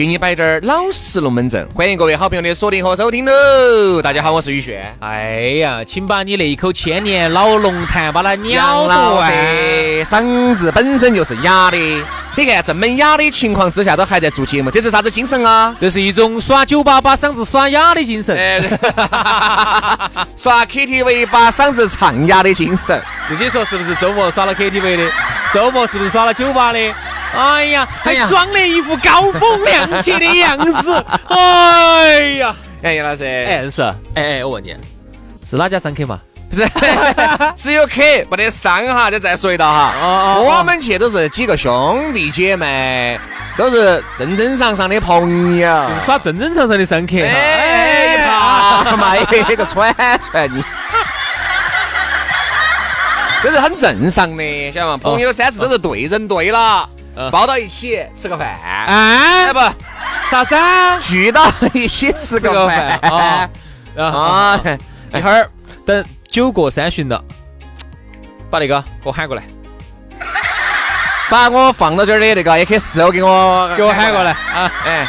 给你摆点儿老实龙门阵。欢迎各位好朋友的锁定和收听喽！大家好，我是宇轩。哎呀，请把你那一口千年老龙潭把它咬老断。嗓子本身就是哑的，你看这么哑的情况之下都还在做节目，这是啥子精神啊？这是一种耍酒吧把嗓子耍哑的精神。哎，耍 KTV 把嗓子唱哑的精神。自己说是不是周末耍了 KTV 的？周末是不是耍了酒吧的？哎呀，还装了一副高风亮节的样子。哎呀，哎，杨老师，哎是，哎哎，我问你，是哪家商客嘛？不是，只有客没得商哈，就再说一道哈。哦哦我们去都是几个兄弟姐妹，都是正正常常的朋友。就是耍正正常常的商客。哎，怕嘛，一个串串你。这是很正常的，晓得吗？朋友三次都是对人对了，嗯抱到一起吃个饭，哎哎，不，啥子？啊？聚到一起吃吃个个饭饭 啊。啊，一会儿等酒过三巡了，把那个给我喊过来，把我放到这儿的那个 AK 四，我给我给我喊过来。啊！哎，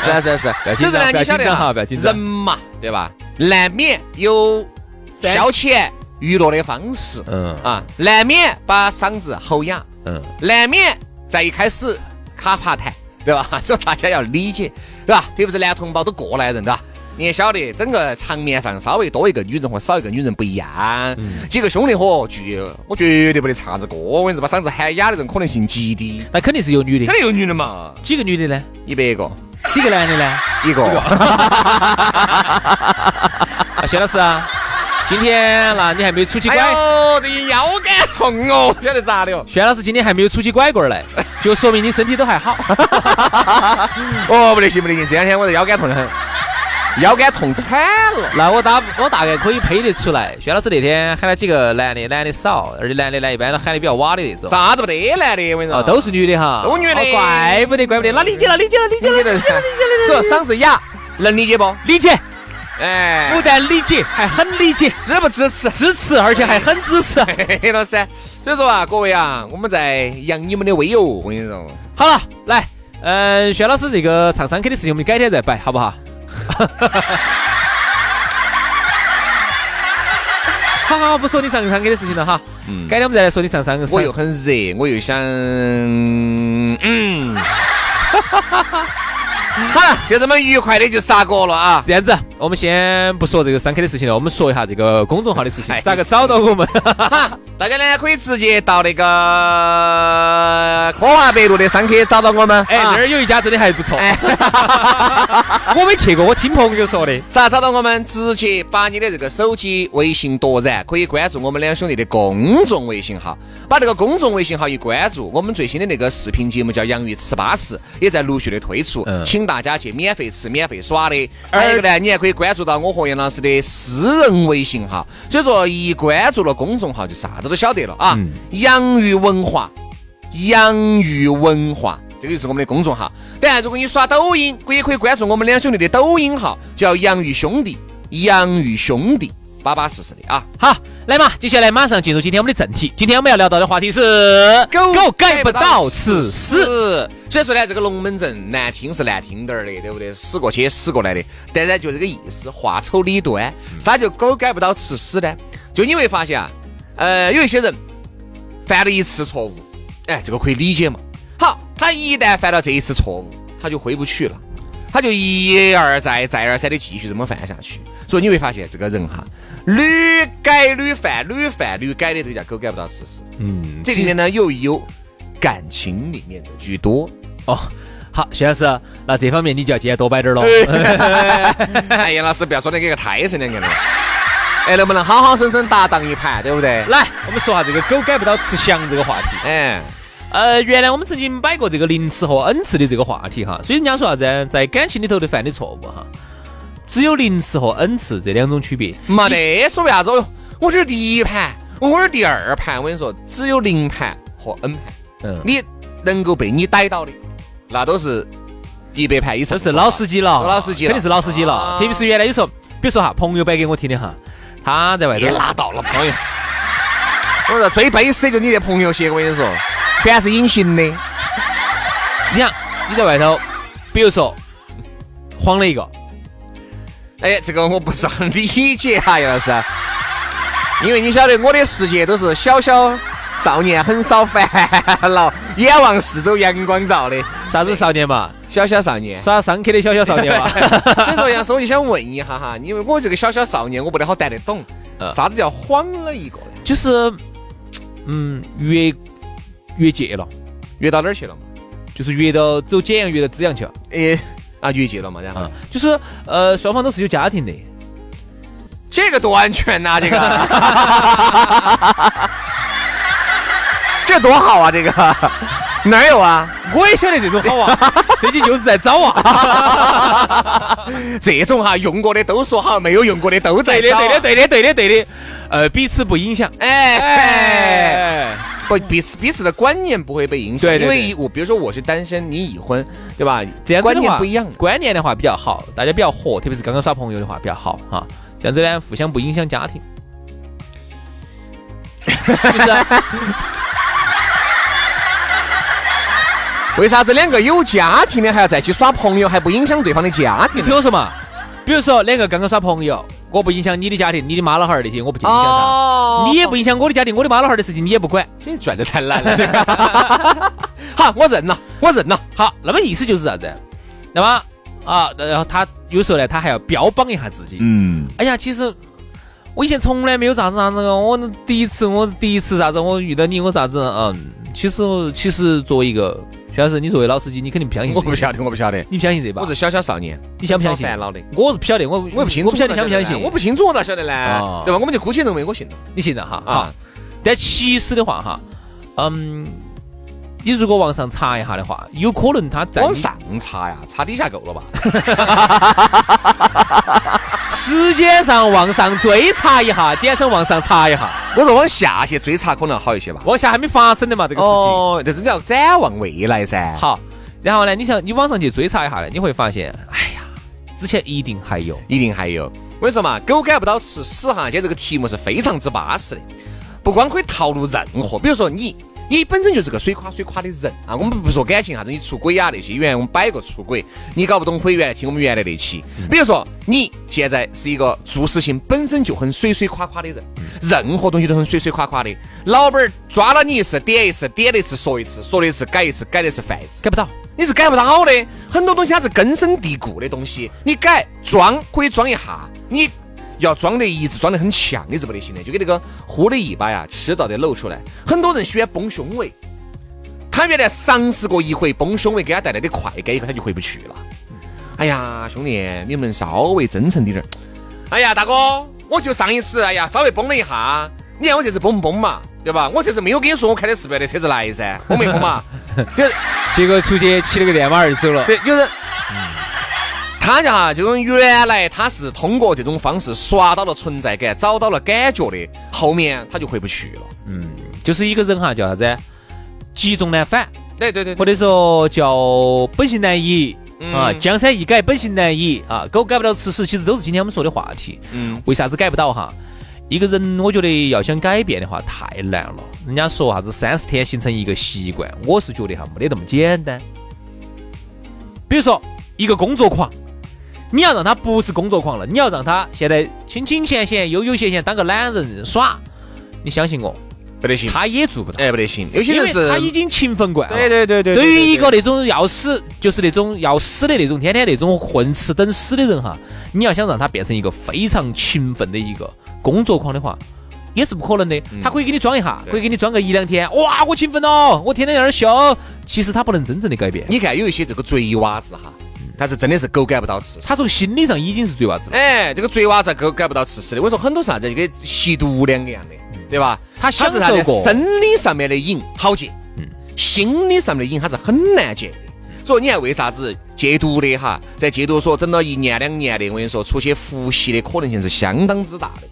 是啊是啊是啊，要紧张所以说呢，你晓得哈不要紧张。人嘛，对吧？难免有消遣娱乐的方式，嗯。啊，难免把嗓子吼哑，嗯，难免在一开始卡爬谈，对吧？所以大家要理解，对吧？特别是男同胞都过来人，对吧？你也晓得，整个场面上稍微多一个女人和少一个女人不一样，几个兄弟伙聚，我绝对不得唱子歌，我跟你说，把嗓子喊哑的人可能性极低。那肯定是有女的，肯定有女的嘛，几个女的呢？一百个，几个男的呢？一个。啊，薛老师啊，今天那你还没有出去哎拐？呦，这一腰杆 痛哦，晓得咋的哦？轩老师今天还没有出起拐棍儿来，就说明你身体都还好。哦，不得行不得行，这两天我这腰杆痛得很，腰杆痛惨了。那我大我大概可以配得出来，轩老师那天喊了几个男的，男的少，而且男的呢一般都喊的比较瓦的那种。啥子不得男的，我跟你说，哦，都是女的哈，都女的哦怪不得，怪不得，那理解了，理解了，理解了，理解了，这嗓子哑，能理解不？理解，哎不，但理解，还很理解，支不支持？支持，而且还很支持。嘿，老师，所以说啊，各位啊，我们在扬你们的威哦，我跟你说。好了，来，嗯、薛老师这个唱商 K 的事情，我们改天再摆，好不好？好好好，不说你唱商 K 的事情了哈，嗯改天我们再来说你唱商。我又很热，我又想，嗯，好了，就这么愉快的就杀过了啊。这样子，我们先不说这个商 K 的事情了，我们说一下这个公众号的事情哎，咋个找到我们？哈，大家呢可以直接到那个科华北路的商客找到我们。哎，啊那儿有一家真的还不错，哎，我没去过，我听朋友说的。咋找到我们？直接把你的这个手机微信夺然，可以关注我们两兄弟的公众微信号。把这个公众微信号一关注，我们最新的那个视频节目叫《洋芋吃巴适》，也在陆续的推出，嗯请大家去免费吃、免费耍的。还有一个呢，你还可以关注到我和杨老师的私人微信号。所以说，一关注了公众号，就啥子都晓得了啊。洋芋文化。洋芋文化，这个就是我们的公众号。当然，如果你刷抖音，也可以关注我们两兄弟的抖音号，叫洋芋兄弟，洋芋兄弟，巴巴适适的啊。好，来嘛，接下来马上进入今天我们的正题。今天我们要聊到的话题是狗狗改不到吃屎。所以说呢，这个龙门阵难听是难听点儿的，对不对？死过去死过来的，但呢就这个意思，话丑理端。啥叫狗改不到吃屎呢？就你会发现啊，呃，有一些人犯了一次错误，哎，这个可以理解嘛。好，他一旦犯了这一次错误，他就回不去了，他就一而再、再而三的继续这么犯下去。所以你会发现，这个人哈，屡改屡犯、屡犯屡改的，这个叫狗改不到吃屎。嗯，这里面呢，又有感情里面的居多。哦，好，徐老师，那这方面你就要今天多摆点儿了。哎，杨老师不要说的跟个胎神两个的。哎，能不能好好生生搭档一盘，对不对？来，我们说下这个狗改不到吃翔这个话题。哎，呃，原来我们曾经摆过这个零次和 n 次的这个话题哈，所以人家说啥子，在感情里头的犯的错误哈，只有零次和 n 次这两种区别。没得所谓啥子哦，我这是第一盘，我这是第二盘，我跟你说，只有零盘和 n 盘。嗯，你能够被你逮到的，那都是一百盘以上，都是老司机了，老司机了肯定是老司机了。啊特别是原来有时候，比如说哈，朋友摆给我听的哈，他在外头别拉倒了，朋友。我说最悲死的就你这朋友些，我跟你说，全是隐形的。你想你在外头，比如说晃了一个，哎，这个我不是很理解哈，杨老师，因为你晓得我的世界都是小小少年很少烦恼，眼望四周阳光照的啥子少年嘛，小小少年。耍上课的小小少年嘛。所以说，杨师，我就想问一下哈，因为我这个小小少年，我不得好带得懂，呃啥子叫晃了一个呢？就是，嗯，越越界了，越到哪儿去了嘛？就是越到走简阳，越到资阳去了。诶，啊，越界了嘛？然后啊，就是呃，双方都是有家庭的，这个多安全呐、这个，这多好啊！这个哪儿有啊？我也晓得这种好啊，最近就是在找啊。这种哈用过的都说好，没有用过的都在对的，对的，对的，对的，对的。呃，彼此不影响。哎哎，哎，不彼此彼此的观念不会被影响，对对对因为我比如说我是单身，你已婚，对吧？这样观念不一样。观念的话比较好，大家比较和，特别是刚刚耍朋友的话比较好哈。这样子呢，互相不影响家庭。就是啊为啥子两个有家庭的还要在一起耍朋友，还不影响对方的家庭你？听我说嘛，比如说两个刚刚耍朋友，我不影响你的家庭，你的妈老汉儿那些我不去影响他，哦你也不影响我的家庭，我的妈老汉儿的事情你也不管。这赚的太难了。好，我认了，我认了。好，那么意思就是啥子？那么啊，然后他有时候呢，他还要标榜一下自己。嗯，哎呀，其实我以前从来没有啥子啥子哦，我第一次我第一次啥子，我遇到你我啥子嗯，其实其实作为一个徐老师，你作为老司机，你肯定不相信。我不晓得，我不晓得，你不相信这把？我是小小少年，你相不相信？烦恼的。我是不晓得，我我也不清楚，我不晓得相不相信。我不清楚，我咋晓得呢哦？对吧？我们就姑且认为我信了你信了哈啊啊。但其实的话哈，嗯，你如果往上查一下的话，有可能他在往上查呀，查底下够了吧？时间上往上追查一下，简称往上查一下。我说往下去追查可能好一些吧。往下还没发生的嘛，这个事情。哦，这种叫展望未来噻。好，然后呢，你想你往上去追查一下呢，你会发现，哎呀，之前一定还有。一定还有。我跟你说嘛，狗改不到吃屎哈，今天这个题目是非常之巴适的，不光可以套路任何，比如说你。你本身就是个水垮水垮的人啊！我们不说感情啥子，你出轨啊那些，原来我们摆过出轨，你搞不懂，回原来听我们原来那期。比如说你现在是一个做事情本身就很水水垮垮的人，任何东西都很水水垮垮的。老板儿抓了你一次，点一次，点了一次，说一次，说了一次，改一次，改了一次，犯一次。改不到，你是改不到的。很多东西它是根深蒂固的东西，你改装可以装一下，你要装得一直装得很强，你是不得行的。就跟那个呼的一把呀，迟早得露出来。很多人喜欢崩胸围，他原来尝试过一回崩胸围给他带来的快感以后，他就回不去了。哎呀，兄弟，你们稍微真诚点儿。哎呀，大哥，我就上一次，哎呀，稍微崩了一下，你看我这次崩不崩嘛？对吧？我这次没有跟你说我开的是别的车子来噻，崩没崩嘛？就是结果出去骑了个电马儿就走了。对，就是，他家哈，就是原来他是通过这种方式刷到了存在感，找到了感觉的，后面他就回不去了。嗯，就是一个人哈，叫啥子？积重难返，对对对或者说叫本性难移。啊，嗯江山易改，本性难移啊！狗改不了吃屎，其实都是今天我们说的话题。嗯，为啥子改不到哈？一个人，我觉得要想改变的话太难了。人家说啥子三十天形成一个习惯，我是觉得哈没得那么简单。比如说一个工作狂，你要让他不是工作狂了，你要让他现在清清闲闲、悠悠闲闲当个懒人耍，你相信我，不得行，他也做不到。哎不得行，有些人是，他已经勤奋惯了。对对对对，对于一个那种要死，就是那种要死的那种，天天那种混吃等死的人哈，你要想让他变成一个非常勤奋的一个工作狂的话，也是不可能的。他可以给你装一下，对可以给你装个一两天。哇，我勤奋了，我天天在那儿笑。其实他不能真正的改变，你看有一些这个贼娃子哈，但是真的是狗改不到吃屎。他从心理上已经是贼娃子了。哎，这个贼娃子狗改不到吃屎的。我说很多啥子就跟吸毒两个样的，对吧？他享是受过生理上面的瘾好戒，嗯，心理上面的瘾他是很难戒的。所以你看为啥子戒毒的哈，在戒毒所整了一年两年的，我跟你说，出去复吸的可能性是相当之大的，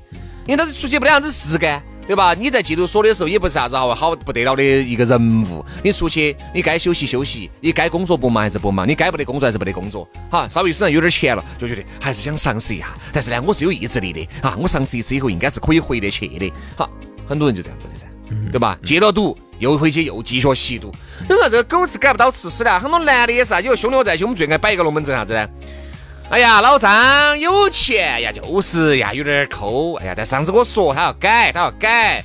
因为他是出去没得啥子事干。对吧？你在戒毒所的时候也不是啥子好好不得了的一个人物，你出去你该休息休息，你该工作不忙还是不忙，你该不得工作还是不得工作。哈，稍微身上有点钱了，就觉得还是想尝试一下。但是呢，我是有意志力的啊，我尝试一次以后应该是可以回得去的。好，很多人就这样子的噻，对吧？戒了毒又回去又继续吸毒。你说这个狗是改不到吃屎的，很多男的也是啊。有兄弟我在一起，我们最爱摆一个龙门阵啥子呢？哎呀，老张有钱呀，就是呀，有点抠。哎呀，但上次我说他要改，他要改。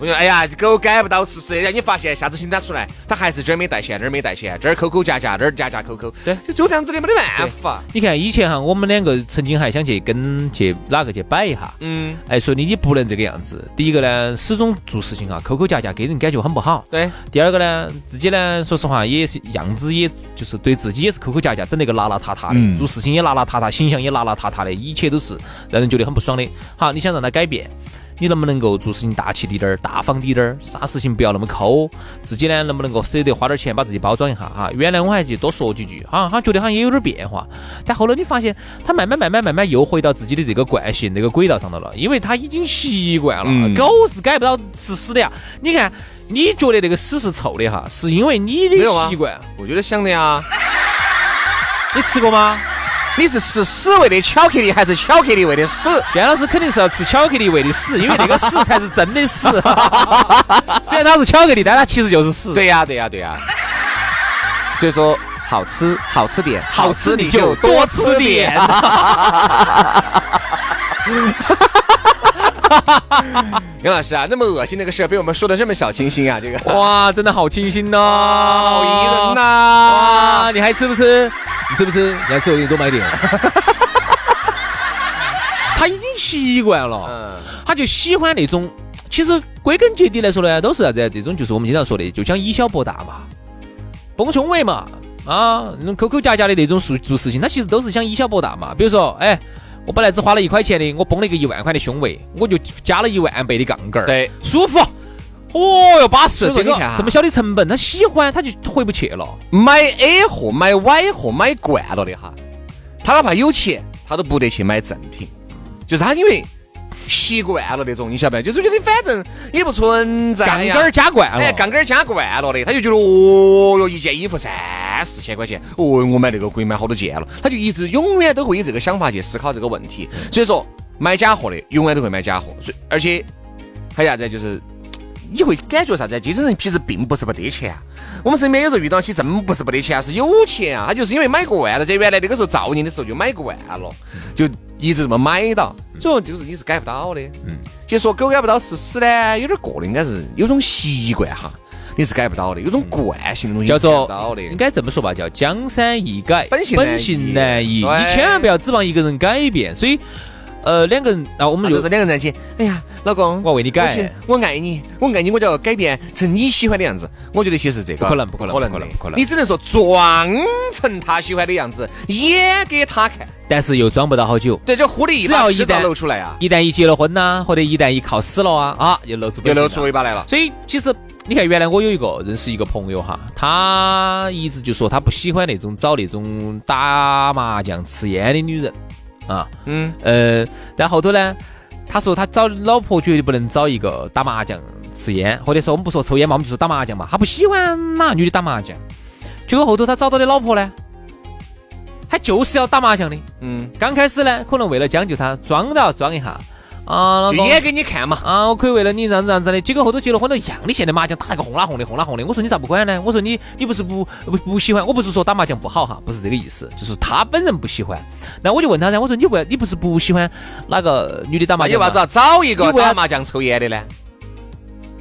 我说，哎呀，狗改不到吃屎让，你发现下次请他出来，他还是这儿没带钱，那儿没带钱，这儿抠抠夹夹，那儿夹夹抠抠，对，就就这样子的，没得办法。你看以前哈，我们两个曾经还想去跟去哪个去摆一下，嗯，哎，说你你不能这个样子。第一个呢，始终做事情哈，抠抠夹夹，给人感觉很不好。对。第二个呢，自己呢，说实话也是样子，也就是对自己也是抠抠夹夹，整那个邋邋遢遢的，做事情也邋邋遢遢，形象也邋邋遢遢的，一切都是让人觉得很不爽的。好，你想让他改变？你能不能够做事情大气滴点儿、大方滴点儿，啥事情不要那么抠？自己呢，能不能够舍得花点钱把自己包装一下哈？原来我还去多说几句，哈，他觉得好像也有点变化，但后来你发现他慢慢、慢慢、慢慢又回到自己的这个惯性、那个轨道上头了，因为他已经习惯了。狗是改不到吃屎的呀！你看，你觉得那个屎是臭的哈，是因为你的习惯。我觉得想的呀。你吃过吗？你是吃屎味的巧克力，还是巧克力味的屎？轩老师肯定是要吃巧克力味的屎，因为那个屎才是真的屎。虽然它是巧克力，但它其实就是屎。对呀，对呀，对呀。所以说，好吃好吃点，好吃你就多吃点。杨老师啊，那么恶心那个事儿被我们说的这么小清新啊，这个哇，真的好清新呐，好宜人呐！哇，你还吃不吃？你吃不吃？你还吃我给你多买点。他已经习惯了，嗯，他就喜欢那种。其实归根结底来说呢，都是啥子？这种就是我们经常说的，就想以小博大嘛，崩胸围嘛，啊，那种抠抠夹夹的那种做做事情，他其实都是想以小博大嘛。比如说，哎。我本来只花了一块钱的，我崩了一个一万块的胸围，我就加了一万倍的杠杆儿，对，舒服。哦哟，巴适！这个这么小的成本，他喜欢，他就回不去了。买 A 货、买 Y 货买惯了的哈，他哪怕有钱，他都不得去买正品，就是他因为。习惯了那种，你晓得不？就是觉得反正也不存在杠杆儿加惯了，哎，杠杆儿加惯了的，他就觉得哦哟，一件衣服三四千块钱，哦，我买那个可以买好多件了，他就一直永远都会以这个想法去思考这个问题。所以说，买假货的永远都会买假货，所以而且还啥子就是。你会感觉啥子？这种人其实并不是不得钱，我们身边有时候遇到起真不是不得钱，是有钱啊。他就是因为买惯了，在原来那个时候造孽的时候就买惯了，就一直这么买到。所以就是你是改不到的。嗯，其实说狗改不到吃屎呢，有点过的，应该是有种习惯哈，你是改不到的，有种惯性的东西叫做。应该这么说吧，叫江山易改，本性本性难移。你千万不要指望一个人改变。所以。呃，两个人，那我们就是两个人在一起。哎呀，老公，我为你改，我爱你，我爱你，我就要改变成你喜欢的样子。我觉得其实这个不可能，不可能，不可能，不可能。你只能说装成他喜欢的样子，演给他看，但是又装不到好久。对，就忽的一把，一旦露出来啊，一旦一结了婚呐，或者一旦一靠死了啊，啊，又露出又露出尾巴来了。所以其实你看，原来我有一个认识一个朋友哈，他一直就说他不喜欢那种找那种打麻将、吃烟的女人。啊，嗯，呃，然后头呢，他说他找老婆绝对不能找一个打麻将、吃烟，或者说我们不说抽烟嘛，我们就说打麻将嘛。他不喜欢哪个女的打麻将，结果后头他找到的老婆呢，他就是要打麻将的。嗯，刚开始呢，可能为了将就他，装都要装一下。啊，就演给你看嘛！啊，我可以为了你这样子这样子的，结果后头结了婚都一样的，现在麻将打那个轰啦轰的，轰啦轰的。我说你咋不管呢？我说你你不是不不不喜欢？我不是说打麻将不好哈，不是这个意思，就是他本人不喜欢。那我就问他噻，我说你为你不是不喜欢哪个女的打麻将？你为啥子要找一个打麻将抽烟的呢？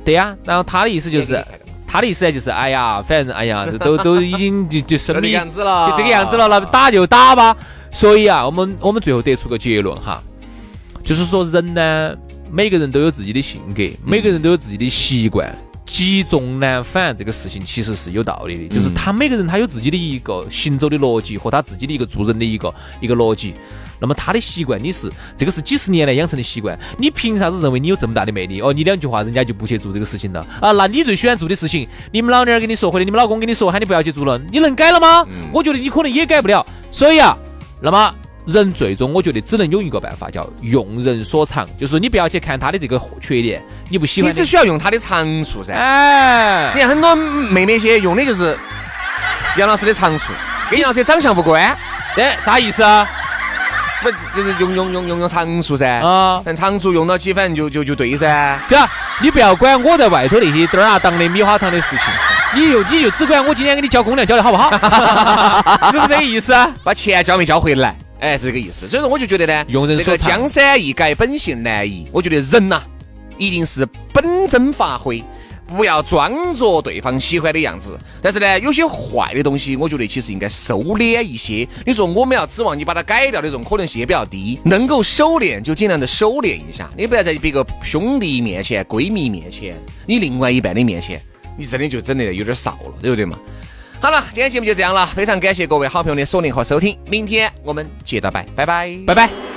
对呀，然后他的意思就是，他的意思呢就是，哎呀，反正哎呀，都都已经就就生 命样子了，就这个样子了，那打就打吧。所以啊，我们我们最后得出个结论哈。就是说，人呢，每个人都有自己的性格，每个人都有自己的习惯。积重难返这个事情其实是有道理的，就是他每个人他有自己的一个行走的逻辑和他自己的一个做人的一个一个逻辑。那么他的习惯你是这个是几十年来养成的习惯，你凭啥子认为你有这么大的魅力？哦，你两句话人家就不去做这个事情了啊？那你最喜欢做的事情，你们老娘跟你说或者你们老公跟你说喊你不要去做了，你能改了吗？我觉得你可能也改不了。所以啊，那么。人最终，我觉得只能有一个办法，叫用人所长，就是你不要去看他的这个缺点，你不喜欢，你只需要用他的长处噻。哎，你看很多妹妹些用的就是杨老师的长处，跟杨老师长相无关。哎，啥意思啊？不就是用用用用用长处噻？啊，但长处用到起，反正就就就对噻。对啊，你不要管我在外头那些灯儿啊、当的米花糖的事情，你就你就只管我今天给你交公粮交的好不好？是不是这个意思？把钱交没交回来？哎，是这个意思，所以说我就觉得呢，用人所江山易改，本性难移。我觉得人呐，一定是本真发挥，不要装作对方喜欢的样子。但是呢，有些坏的东西，我觉得其实应该收敛一些。你说我们要指望你把它改掉的这种可能性也比较低，能够收敛就尽量的收敛一下。你不要在别个兄弟面前、闺蜜面前、你另外一半的面前，你真的就整的有点少了，对不对嘛？好了，今天节目就这样了，非常感谢各位好朋友的锁定和收听，明天我们接着拜，拜拜，拜拜。